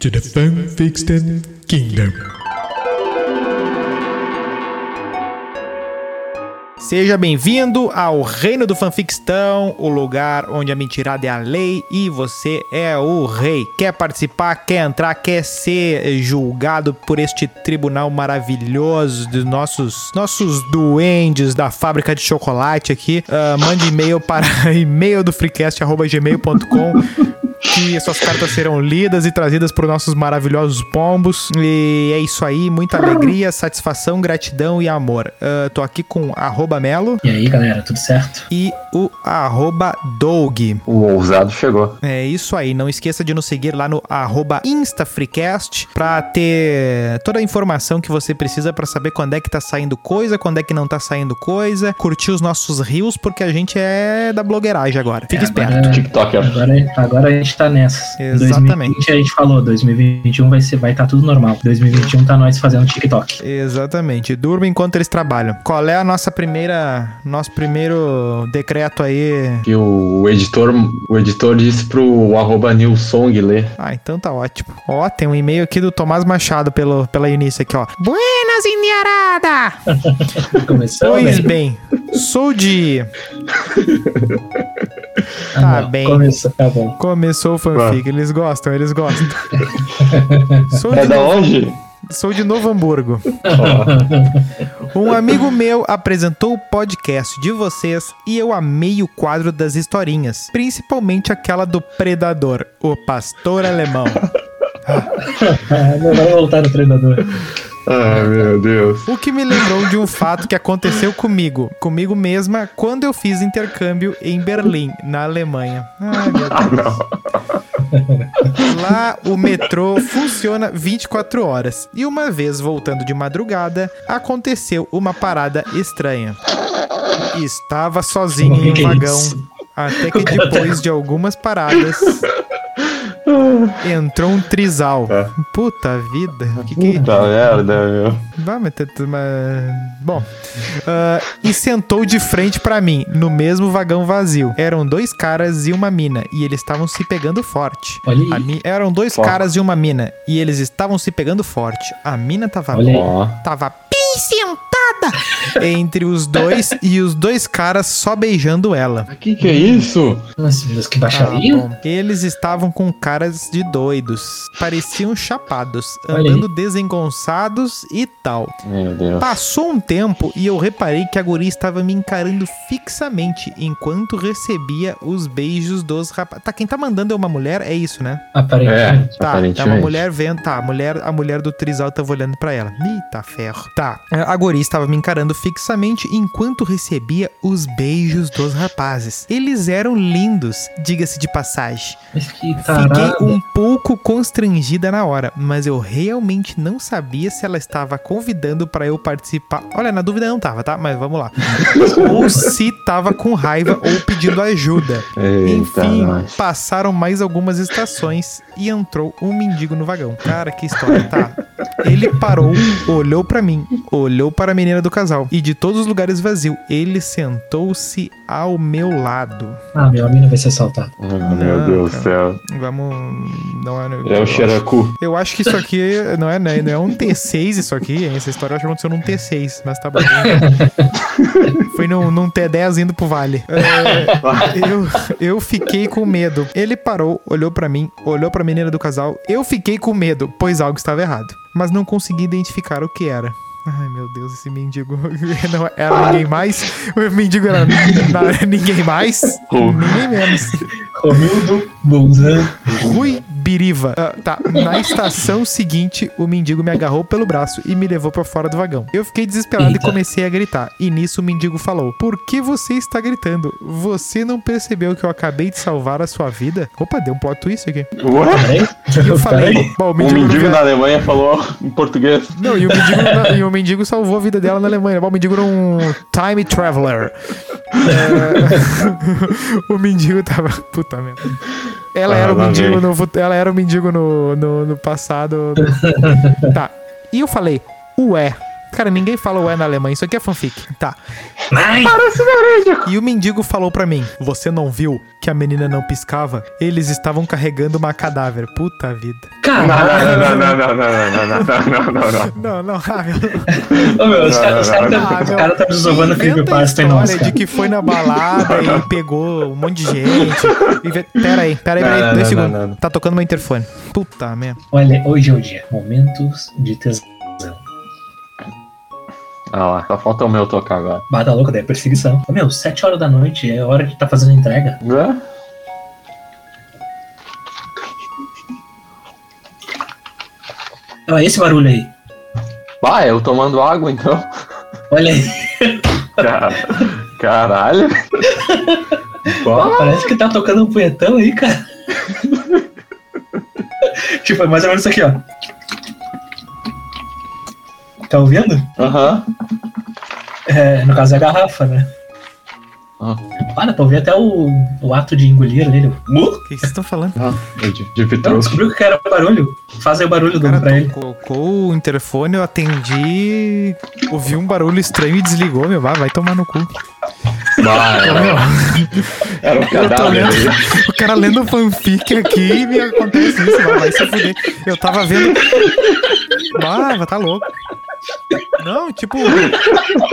To the Fanfiction Kingdom. Seja bem-vindo ao Reino do Fanfictão, o lugar onde a mentirada é a lei e você é o rei. Quer participar, quer entrar, quer ser julgado por este tribunal maravilhoso dos nossos, nossos duendes da fábrica de chocolate aqui? Uh, mande e-mail para e-mail do freecast.gmail.com que suas cartas serão lidas e trazidas por nossos maravilhosos pombos. E é isso aí, muita alegria, satisfação, gratidão e amor. Uh, tô aqui com arroba Melo. E aí, galera, tudo certo? E o arroba Doug. O ousado chegou. É isso aí, não esqueça de nos seguir lá no arroba InstaFreecast pra ter toda a informação que você precisa para saber quando é que tá saindo coisa, quando é que não tá saindo coisa, curtir os nossos rios, porque a gente é da blogueiragem agora. Fique É, esperto. Agora, TikTok, ó. agora, agora a gente tá nessas. Exatamente. 2020 a gente falou, 2021 vai ser, vai estar tudo normal. 2021 tá nós fazendo TikTok. Exatamente. Durma enquanto eles trabalham. Qual é a nossa primeira, nosso primeiro decreto aí? Que o editor, o editor disse pro arroba Nilsong ler. Ah, então tá ótimo. Ó, tem um e-mail aqui do Tomás Machado pelo, pela Eunice aqui, ó. Buenas, Indiarada! Começou, Pois né? bem, sou de... Ah, tá não, bem. Começou, tá bom. Começou o fanfic, eles gostam, eles gostam. sou, É de da Novo, onde? sou de Novo Hamburgo. Um amigo meu apresentou o podcast de vocês e eu amei o quadro das historinhas, principalmente aquela do Predador, o pastor alemão. Ah, não vai voltar no treinador. Ai, meu Deus. O que me lembrou de um fato que aconteceu comigo, comigo mesma, quando eu fiz intercâmbio em Berlim, na Alemanha. Ai, meu Ah, Deus. não. Lá o metrô funciona 24 horas. E uma vez voltando de madrugada, aconteceu uma parada estranha. Estava sozinho em um Que vagão. Até que depois de algumas paradas entrou um trisal. É. Puta vida. Que que... Puta merda, meu. Vai, mas, mas- Bom. Ah, e sentou de frente pra mim, no mesmo vagão vazio. Eram dois caras e uma mina, e eles estavam se pegando forte. Olha aí. A mi- Eram dois caras e uma mina, e eles estavam se pegando forte. A mina tava, Olha aí. Ó. tava bem sentada entre os dois, e os dois caras só beijando ela. Que que é isso? Nossa, que Ah, baixaria. bom. Eles estavam com caras de doidos. Pareciam chapados, andando desengonçados e tal. Meu Deus. Passou um tempo e eu reparei que a guria estava me encarando fixamente enquanto recebia os beijos dos rapazes. Tá, quem tá mandando é uma mulher? É isso, né? Aparentemente. Tá, Aparentemente. tá uma mulher vendo. Tá, a mulher, a mulher do Trisal tava olhando pra ela. Eita ferro. Tá. A guria estava me encarando fixamente enquanto recebia os beijos dos rapazes. Eles eram lindos, diga-se de passagem. Mas que Fiquei. Um pouco constrangida na hora, mas eu realmente não sabia se ela estava convidando pra eu participar. Olha, na dúvida não tava, tá? Mas vamos lá. ou se tava com raiva ou pedindo ajuda. Eita, Enfim, passaram mais algumas estações e entrou um mendigo no vagão. Cara, que história, tá? Ele parou, olhou pra mim, olhou para a menina do casal e de todos os lugares vazio, ele sentou-se ao meu lado. Ah, meu amigo vai ser assaltado. Ai, meu Não, Deus do céu. Vamos. Não é, É o Xeracu. Eu acho que isso aqui não é, né, não é um T6 isso aqui, hein? Essa história eu acho que aconteceu num T6, mas tá bom. Foi num, num T10 indo pro vale. É, eu, eu fiquei com medo. Ele parou, olhou pra mim, olhou pra menina do casal. Eu fiquei com medo, pois algo estava errado. Mas não consegui identificar o que era. Ai, meu Deus, esse mendigo não era ninguém mais. O mendigo era ninguém mais, ninguém menos. Romildo Bolzan. Rui Biriva. Ah, tá. Na estação seguinte, o mendigo me agarrou pelo braço e me levou pra fora do vagão. Eu fiquei desesperado Eita. e comecei a gritar. E nisso o mendigo falou: Por que você está gritando? Você não percebeu que eu acabei de salvar a sua vida? Opa, deu um plot twist aqui. Ué? E eu falei. Bom, o O mendigo, não mendigo na Alemanha falou em português. Não, e o mendigo, na- e o mendigo salvou a vida dela na Alemanha. Bom, o mendigo era um time traveler. É, o mendigo tava. Puta merda. Ela Ah, era o mendigo no, fut- ela era o mendigo no, no, no passado. Tá. E eu falei, ué. Cara, ninguém fala ué na Alemanha. Isso aqui é fanfic. Tá. Ai, E o mendigo falou pra mim: Você não viu que a menina não piscava? Eles estavam carregando uma cadáver. Puta vida. caralho. Não, não, não, não, não, não, não, não, não, não, não. Não, não, ah, meu. Ô, meu, os caras não, tá- Ah, os meu, caras tá zoando o inventa a Creepypasta história nós, de cara. que foi na balada e pegou um monte de gente. Pera aí, pera aí, Não, pera aí, não, dois não, segundos. não, não. Tá tocando meu interfone. Puta merda. Olha, hoje é o dia. Momentos de tesão. Ah lá, só falta o meu tocar agora. Bada louca, daí é perseguição. Ô, meu, 7 horas da noite é hora que tá fazendo entrega. Hã? Olha esse barulho aí. Ah, eu tomando água então. Olha aí. Cara- Caralho. Bah, Parece que tá tocando um punhetão aí, cara. tipo, é mais ou menos isso aqui, ó. Tá ouvindo? Aham. É, no caso é a garrafa, né? Ah. Olha, pra ouvir até o, o ato de engolir ali. O O que vocês estão falando? Ah, de, de Não, descobriu que era barulho. Faz aí o barulho O do cara pra ele. colocou o interfone, eu atendi, ouvi um barulho estranho e desligou, meu. Vai, vai tomar no cu. Bah, Ô, era, meu, era um cadáver lendo, aí. o cara lendo fanfic aqui e me acontece isso, vai, vai se fuder. Eu tava vendo. Ah, tá louco. Não, tipo,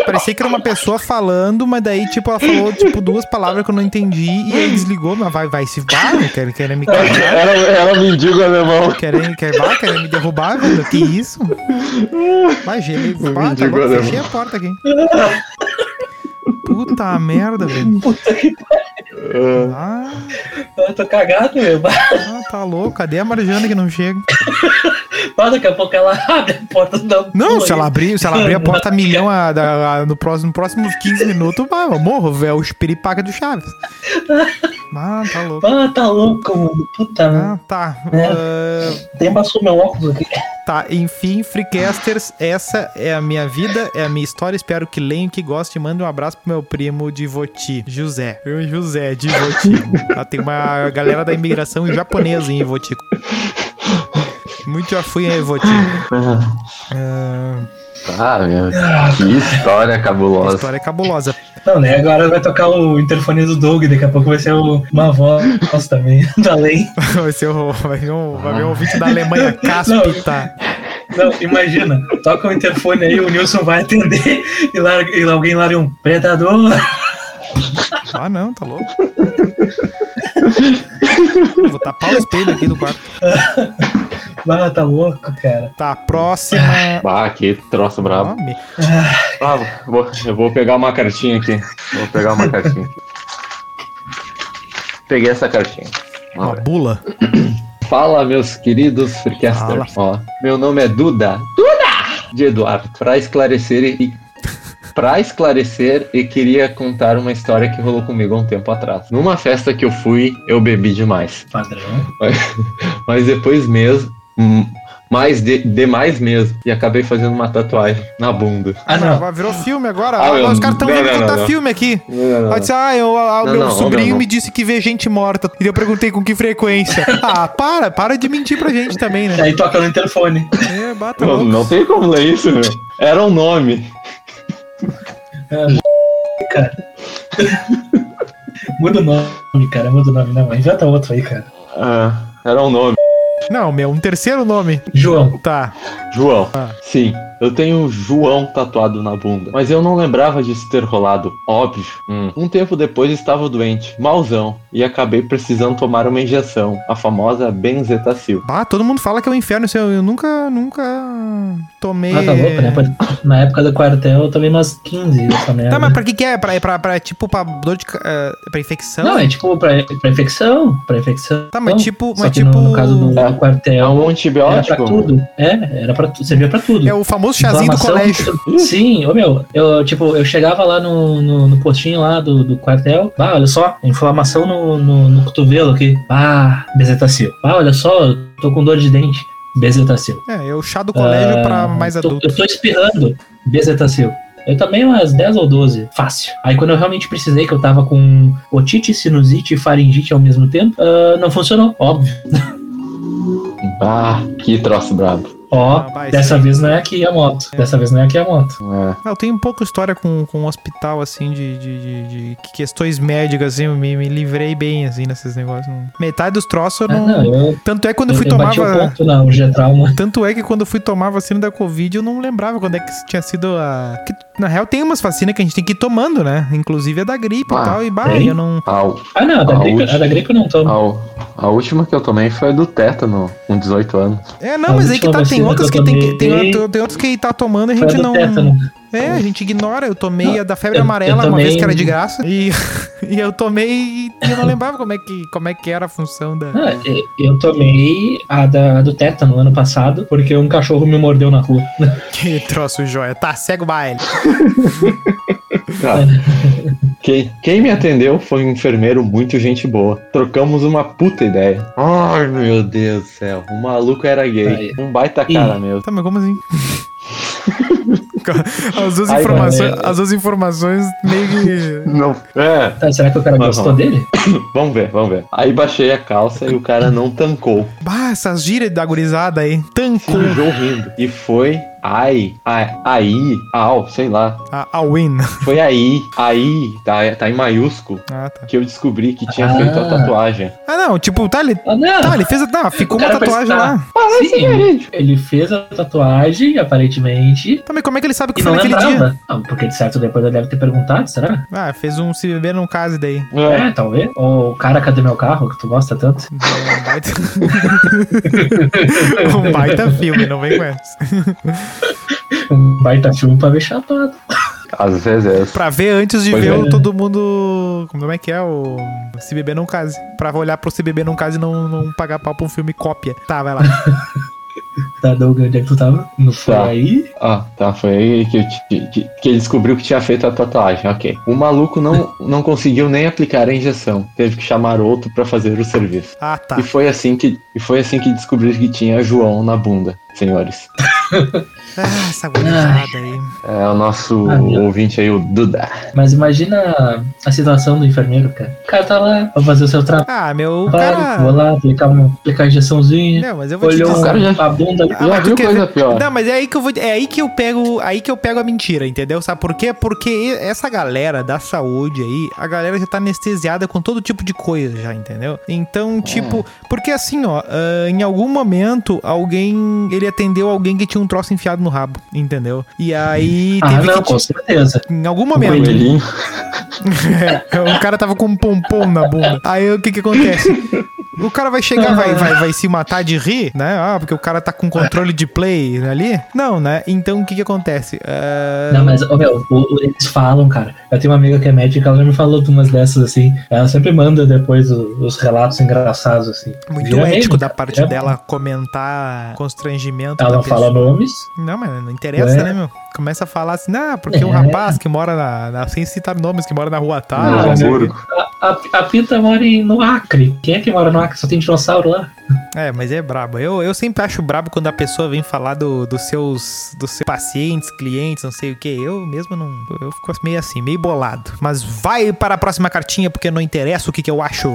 parecia que era uma pessoa falando, mas daí, tipo, ela falou, tipo, duas palavras que eu não entendi e aí desligou, mas vai, vai se vá, querem, querem me cagar, Era, era um mendigo alemão. querem, querem, vai, querem me derrubar, velho, que isso? Um ah, tá mendigo louco, alemão. fechei a porta aqui. Puta merda, velho. Puta que Ah, Ah, eu tô cagado, meu. ah, tá louco, cadê a Marjana que não chega? Ó, daqui a pouco ela abre a porta da. Não, se ela abrir, se ela abrir a porta a milhão a, da- a- no próximo, no próximos 15 minutos, vai, eu morro, velho. O espiripaca do Chaves. Ah, tá louco. Ah, tá louco, mano. Puta. Ah, tá. É. Ah, Tem passou meu óculos aqui. tá, enfim, Freecasters, essa é a minha vida, é a minha história. Espero que leiam, que gostem. Mande um abraço pro meu primo de Voti, José. Eu, José, de Voti. Lá tem uma galera da imigração japonesa em Voti. Muito já fui em Voti. Ah, ah, meu. Que história a cabulosa. história é cabulosa. Não, né? Agora vai tocar o interfone do Doug, daqui a pouco vai ser o- uma voz também, da lei. Vai ser o, vai vir um, vai vir um ouvinte da Alemanha cáspita. Não, imagina, toca o interfone aí, o Nilson vai atender e, larga, e alguém larga um predador. Ah, não, tá louco. Vou tapar o espelho aqui do quarto. Ah, tá louco, cara. Tá, próxima. Ah, que troço brabo. Ó, me- Ah, vou, eu vou pegar uma cartinha aqui. Vou pegar uma cartinha aqui. Peguei essa cartinha. Uma Olha. bula. Fala, meus queridos freecasters. Ó, meu nome é Duda. Duda! De Eduardo. Pra esclarecer e. Pra esclarecer, e queria contar uma história que rolou comigo há um tempo atrás. Numa festa que eu fui, eu bebi demais. Padrão. Mas depois mesmo. hum, Mais de, demais mesmo. E acabei fazendo uma tatuagem na bunda. Ah, não. Virou filme agora. Ah, Ah, meu, os caras estão não, contar não, não. filme aqui. Aí disse, ah, eu, ah, Não, meu não, sobrinho não, não. me disse que vê gente morta. E eu perguntei com que frequência. ah, para, para de mentir pra gente também, né? Aí toca no interfone. É, bata Não, não tem como ler isso, meu. Era um nome. É, cara. Muda o nome, cara. Muda o nome, não. Inventa outro aí, cara. Ah, era um nome. Não, meu, um terceiro nome. João. Tá. João. Ah. Sim, eu tenho João tatuado na bunda. Mas eu não lembrava disso ter rolado, óbvio. Hum. Um tempo depois estava doente, malzão, e acabei precisando tomar uma injeção, a famosa benzetacil. Ah, todo mundo fala que é o inferno. isso Eu, eu nunca, nunca tomei. Ah, tá louco, né? Pra- Na época do quartel eu tomei umas 15 dessa merda. Tá, mas pra que que é? Pra, é pra, pra, tipo, pra dor de... eh, pra infecção? Não, é tipo pra, pra infecção. Pra infecção. Tá, mas tipo- Só mas que tipo- No, no caso do, É. quartel. É um Era pra antibiótico? tudo. É, era pra tudo. Servia pra tudo. É o famoso chazinho do colégio. Sim, ô meu, eu, tipo, eu chegava lá no, no, no postinho lá do, do quartel, ah, olha só, inflamação no, no, no cotovelo aqui, ah, bezetacil. Ah, olha só, eu tô com dor de dente, bezetacil. É, é o chá do colégio Ah, pra mais tô- adultos. Eu tô espirrando, bezetacil. Eu tomei umas 10 ou 12, fácil. Aí quando eu realmente precisei, que eu tava com otite, sinusite e faringite ao mesmo tempo, ah, não funcionou, óbvio. Ah, que troço brabo. Ó, vai, dessa sim. vez não é aqui a moto. Dessa vez não é aqui a moto. É. Ah, Eu tenho um pouco história com, com um hospital, assim, de, de, de- de questões médicas, assim, eu me, me livrei bem, assim, nesses negócios. Não- Metade dos troços eu Ah, não... não, eu, Tanto é que quando eu eu, fui eu bati o tomava... ponto na G-Trauma. Tanto é que quando eu fui tomar a vacina da Covid, eu não lembrava quando é que tinha sido a... Que, na real, tem umas vacinas que a gente tem que ir tomando, né? Inclusive a da gripe Ah, e tal, e bah, eu não... A, Ah, não, a da, A gripe, última- a da gripe eu não tomo. a, a última que eu tomei foi a do tétano, com 18 anos. É, não, A mas aí que tá, tem vacina outras que tem, tem, outro- tem outras que tá tomando e a gente não... tétano. É, a gente ignora. Eu tomei a da febre eu- amarela eu uma vez que era de graça. E, e eu tomei e eu não lembrava como é que, como é que era a função da. Ah, eu tomei a da, do tétano ano passado, porque um cachorro me mordeu na rua. Que troço joia. Tá, segue o baile. Cara, quem, quem me atendeu foi um enfermeiro muito gente boa. Trocamos uma puta ideia. Ai, meu Deus do céu. O maluco era gay. Um baita cara meu. Tá, mas como assim? As duas, Ai, informações, mano, é- as duas informações meio que. Não. É, Tá, será que o cara gostou vamos. dele? vamos ver, vamos ver. Aí baixei a calça e o cara não tancou. Bah, essas gírias da gurizada aí. Tancou. Sujou rindo. E foi ai, ai, aí, au, sei lá. A, a win. Foi aí, aí, tá, tá em maiúsculo, Ah, tá. que eu descobri que tinha Ah. feito a tatuagem. Ah, não, tipo, tá, ele. Ah, não. Tá, ele fez. a- Não, ficou uma tatuagem parece- lá. Sim, ele, ele fez a tatuagem, aparentemente, Tá, mas como é que ele sabe que foi não naquele lembrava. dia? Ah, porque de certo depois ele deve ter perguntado, será? Ah, fez um se beber num caso daí. É, talvez. Ou o cara, cadê meu carro, que tu gosta tanto? Um baita... um baita filme, não vem com essa. Um baita filme pra ver chapado. Às vezes. Pra ver antes de Pois ver é. todo mundo. Como é que é? O. Se beber não case. Pra olhar pro Se beber não case e não, não pagar pau pra um filme cópia. Tá, vai lá. Tá, Doug, onde é que tu tava? Não foi Tá. aí? Ah, tá, foi aí que, ti- que, que ele descobriu que tinha feito a tatuagem, ok. O maluco não, não conseguiu nem aplicar a injeção, teve que chamar outro pra fazer o serviço. Ah, tá. E foi assim que e foi assim que descobriu que tinha João na bunda, senhores. Ah, essa gurizada aí. É o nosso Ah, ouvinte aí, o Duda. Mas imagina a situação do enfermeiro, cara. O cara tá lá, vai fazer o seu trabalho. Ah, meu. Vou Cara. lá, aplicar, uma, aplicar a injeçãozinha. Não, mas eu vou te Olhou dizer. O cara já- a bunda ali. Ah, Já viu coisa ver- pior? Não, mas é aí que eu vou. É aí que eu pego. Aí que eu pego a mentira, entendeu? Sabe por quê? Porque essa galera da saúde aí, a galera já tá anestesiada com todo tipo de coisa já, entendeu? Então, tipo, porque assim, ó, ah, em algum momento alguém. Ele atendeu alguém que tinha um troço enfiado no rabo, entendeu? E aí Ah, não, com certeza. Em algum momento. coelhinho. É, o cara tava com um pompom na bunda. Aí o que que acontece? O cara vai chegar, vai, vai, vai se matar de rir, né? Ah, porque o cara tá com controle de play ali? Não, né? Então o que que acontece? Ah, Não, mas, ô, meu, o- o- eles falam, cara. Eu tenho uma amiga que é médica, ela já me falou de umas dessas, assim. Ela sempre manda depois o- os relatos engraçados, assim. Muito Vira ético meme, da parte vira dela comentar constrangimento Ela não fala pessoa. nomes. Não, mas não interessa, É. né, meu? Começa a falar assim, não, porque um É. rapaz que mora na, na- Sem citar nomes, que mora na rua tal. No Ah. A, a, a Pita mora em- no Acre. Quem é que mora no Acre? Só tem dinossauro lá. É, mas é brabo. Eu, eu sempre acho brabo quando a pessoa vem falar do, dos seus dos seus pacientes, clientes, não sei o que. Eu mesmo não. Eu fico meio assim, meio bolado. Mas vai para a próxima cartinha, porque não interessa o que, que eu acho.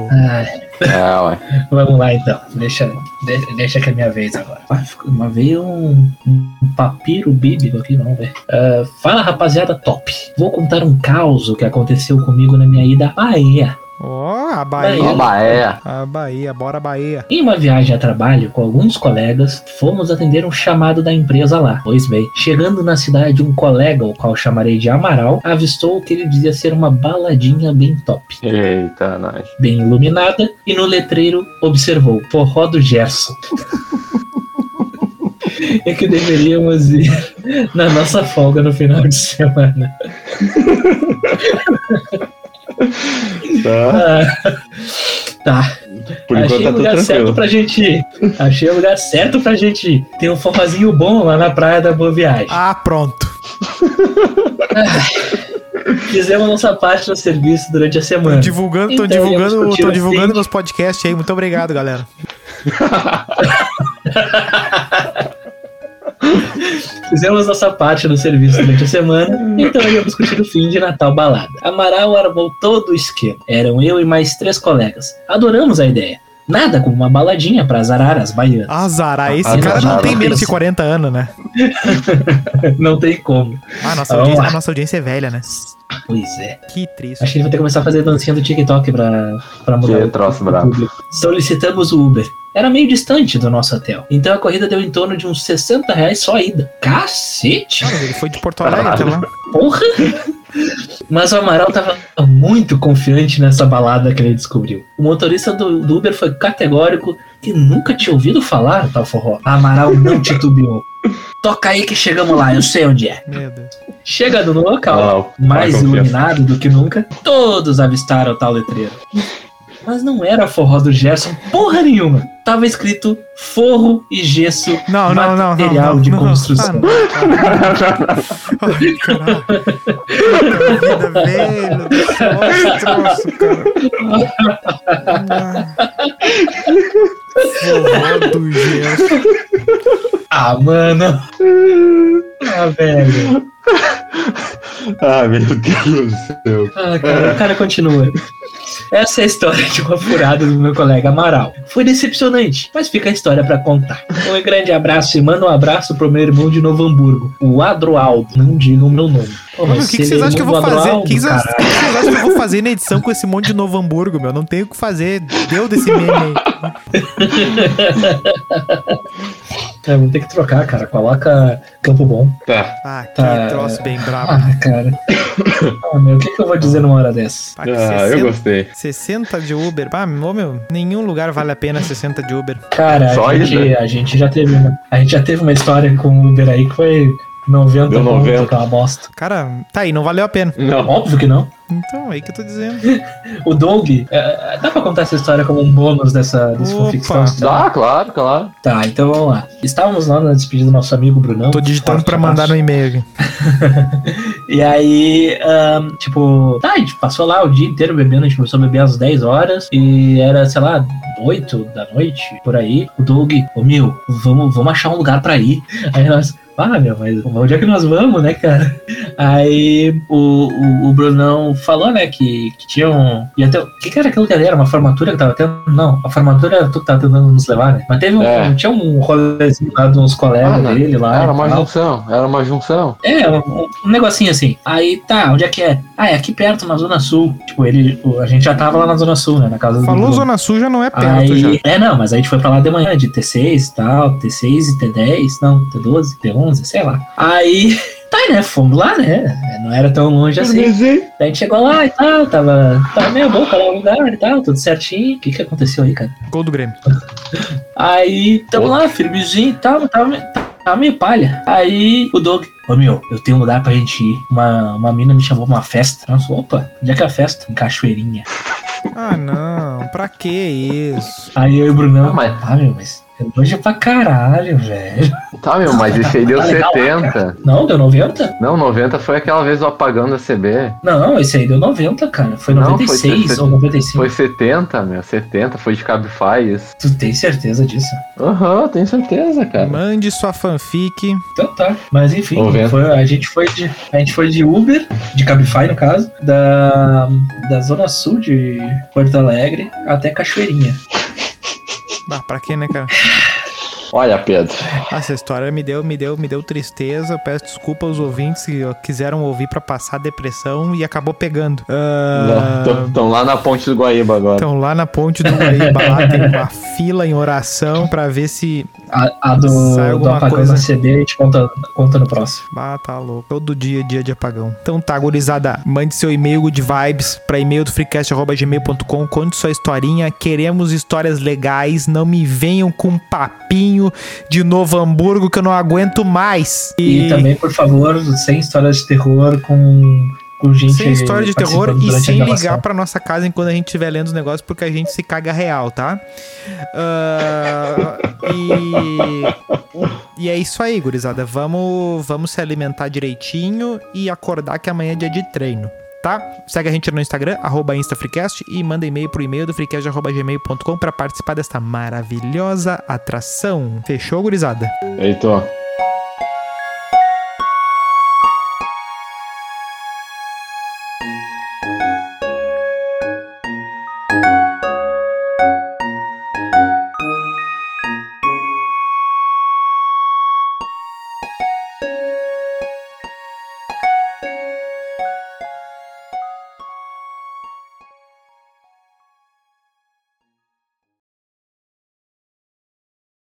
É, ué. vamos lá, então. Deixa, de- deixa que é minha vez agora. Ah, Uma vez um, um papiro bíblico aqui, vamos ver. Ah, fala, rapaziada, top. Vou contar um caos que aconteceu comigo na minha ida à Bahia. Ó, a Bahia. Bahia. É. A Bahia, bora Bahia. Em uma viagem a trabalho com alguns colegas, fomos atender um chamado da empresa lá. Pois bem, chegando na cidade, um colega, o qual chamarei de Amaral, avistou o que ele dizia ser uma baladinha bem top, Eita, nós. bem iluminada, e no letreiro observou Forró do Gerson. É que deveríamos ir na nossa folga no final de semana. Tá? Ah, tá, Por enquanto Achei tá o lugar certo tranquilo. pra gente ir. Achei o lugar certo pra gente ir. Tem um forrozinho bom lá na praia da Boa Viagem. Ah, pronto. Fizemos nossa parte no serviço durante a semana. Divulgando, tô Então, íamos divulgando, tô divulgando fim. meus podcasts aí. Muito obrigado, galera. Fizemos nossa parte no serviço durante a semana, então íamos curtir o fim de Natal balada. Amaral armou todo o esquema. Eram eu e mais três colegas. Adoramos a ideia. Nada, como uma baladinha pra azarar as baianas. Azará, esse Ah, cara não tem menos de isso. 40 anos, né? Não tem como. Ah, nossa Vamos audiência, a nossa audiência é velha, né? Pois é. Que triste. Acho que ele vai ter que começar a fazer dancinha do TikTok pra, pra mudar Que o- troço o brabo. público. Solicitamos o Uber. Era meio distante do nosso hotel. Então a corrida deu em torno de uns 60 reais só a ida. Cacete! Mas ele foi de Porto Alegre até lá. Porra! Mas o Amaral tava muito confiante nessa balada que ele descobriu. O motorista do, do Uber foi categórico que nunca tinha ouvido falar tal forró. Amaral não titubeou. Toca aí que chegamos lá, eu sei onde é. Meu Deus. Chegando no local, mais iluminado do que nunca, todos avistaram o tal letreiro. Mas não era forró do Gerson, porra nenhuma. Tava escrito forro e gesso Não, não, não, não. material não, de não. construção. Ah, vida, velho. troço, cara. Forró do Gerson. Ah, mano. Ah, velho. ah, meu Deus do céu. Ah, cara, o cara continua. Essa é a história de uma furada do meu colega Amaral. Foi decepcionante, mas fica a história pra contar. Um grande abraço e manda um abraço pro meu irmão de Novo Hamburgo, o Adroaldo. Não digam meu nome. Pô, Mano, o que, que vocês acham que eu vou fazer? O que que vocês acham que eu vou fazer na edição com esse monte de Novo Hamburgo, meu? Não tenho o que fazer. Deu desse meme aí. É, vou ter que trocar, cara. Coloca Campo Bom. Tá. Ah, que Tá. troço bem brabo. Ah, cara. Ah, meu, o que, que eu vou dizer numa hora dessa? Ah, que Ah, eu 60, gostei. 60 de Uber. Ah, meu, nenhum lugar vale a pena 60 de Uber. Cara, Só a gente, ida? a gente já teve uma, a gente já teve uma história com o Uber aí que foi 90 Deu pontos, 90. aquela bosta. Cara, tá aí, não valeu a pena. Não. Óbvio que não. Então, aí que eu tô dizendo. O Doug, é, dá pra contar essa história como um bônus dessa, desse Opa. fanficção? Dá, claro, claro. Tá, então vamos lá. Estávamos lá na despedida do nosso amigo Brunão. Tô digitando Forte pra mandar no abraço. e-mail aqui. E aí, ahn, tipo, tá, a gente passou lá o dia inteiro bebendo, a gente começou a beber às 10 horas e era, sei lá, 8 da noite, por aí. O Doug, ô meu, vamos, vamos achar um lugar pra ir. Aí nós, ah, meu, mas onde é que nós vamos, né, cara? Aí o, o, o Brunão falou, né, que, que tinha um. Ia ter, o que, que era aquilo que era? Uma formatura que tava tendo? Não, a formatura era tu que tava tentando nos levar, né? Mas teve um. É. Tinha um rolezinho lá de uns colegas Ah, dele lá. Era e uma tal. junção, era uma junção. É, um, um negocinho assim. Aí tá, onde é que é? Ah, é aqui perto, na Zona Sul. Tipo, ele. A gente já tava lá na Zona Sul, né? Na casa do. Falou do- Zona Sul já não é perto Aí, já. é, não, mas a gente foi pra lá de manhã, de T6 e tal, T6 e T10, não, T12, T11, sei lá. Aí, tá, né, fomos lá, né, não era tão longe assim. Daí a gente chegou lá e tal, tava, tava meio bom pra lá o lugar e tal, tudo certinho. O que que aconteceu aí, cara? Gol do Grêmio. Aí, tamo lá, firmezinho e tal, tava, tava meio palha. Aí, o Doug, ô meu, eu tenho um lugar pra gente ir. Uma, uma mina me chamou pra uma festa. Nossa, opa, onde é que é a festa? Em Cachoeirinha. Ah, não. Pra que isso? Aí eu e o Brunão, Ah, mas- ah, meu, mas longe pra caralho, velho. Tá, meu, mas esse aí deu Tá legal, 70. Não, deu 90? Não, 90 foi aquela vez o apagão da CB. Não, esse aí deu 90, cara. Foi Não, foi 96 60. ou 95. Foi 70, meu, 70, foi de Cabify isso. Tu tem certeza disso? Aham, tenho certeza, cara. Mande sua fanfic. Então tá. Mas enfim, foi- a, gente foi de, a gente foi de Uber, de Cabify no caso, da, da zona sul de Porto Alegre até Cachoeirinha. Ah, pra quê, né, cara? Olha, Pedro. Ah, Essa história me deu, me deu, me deu tristeza. Eu peço desculpa aos ouvintes que quiseram ouvir pra passar depressão e acabou pegando. Ah, Estão lá na ponte do Guaíba agora. Estão lá na ponte do Guaíba, lá tem uma fila em oração pra ver se. A, a do, Sai do alguma apagão coisa. da CB a gente conta, conta no próximo. Ah, tá louco. Todo dia é dia de apagão. Então tá, gurizada. Mande seu e-mail de vibes pra e-mail do freecast.gmail.com. Conte sua historinha. Queremos histórias legais. Não me venham com papinho de Novo Hamburgo que eu não aguento mais. E, também, por favor, sem histórias de terror com, com gente. Sem história de terror e sem ligar pra nossa casa enquanto a gente estiver lendo os negócios, porque a gente se caga real, tá? Ah, e, e é isso aí, gurizada. Vamos, vamos se alimentar direitinho e acordar que amanhã é dia de treino. Tá? Segue a gente no Instagram, arroba InstaFreecast e manda e-mail pro e-mail do freecast.gmail.com pra participar desta maravilhosa atração. Fechou, gurizada? Heitor.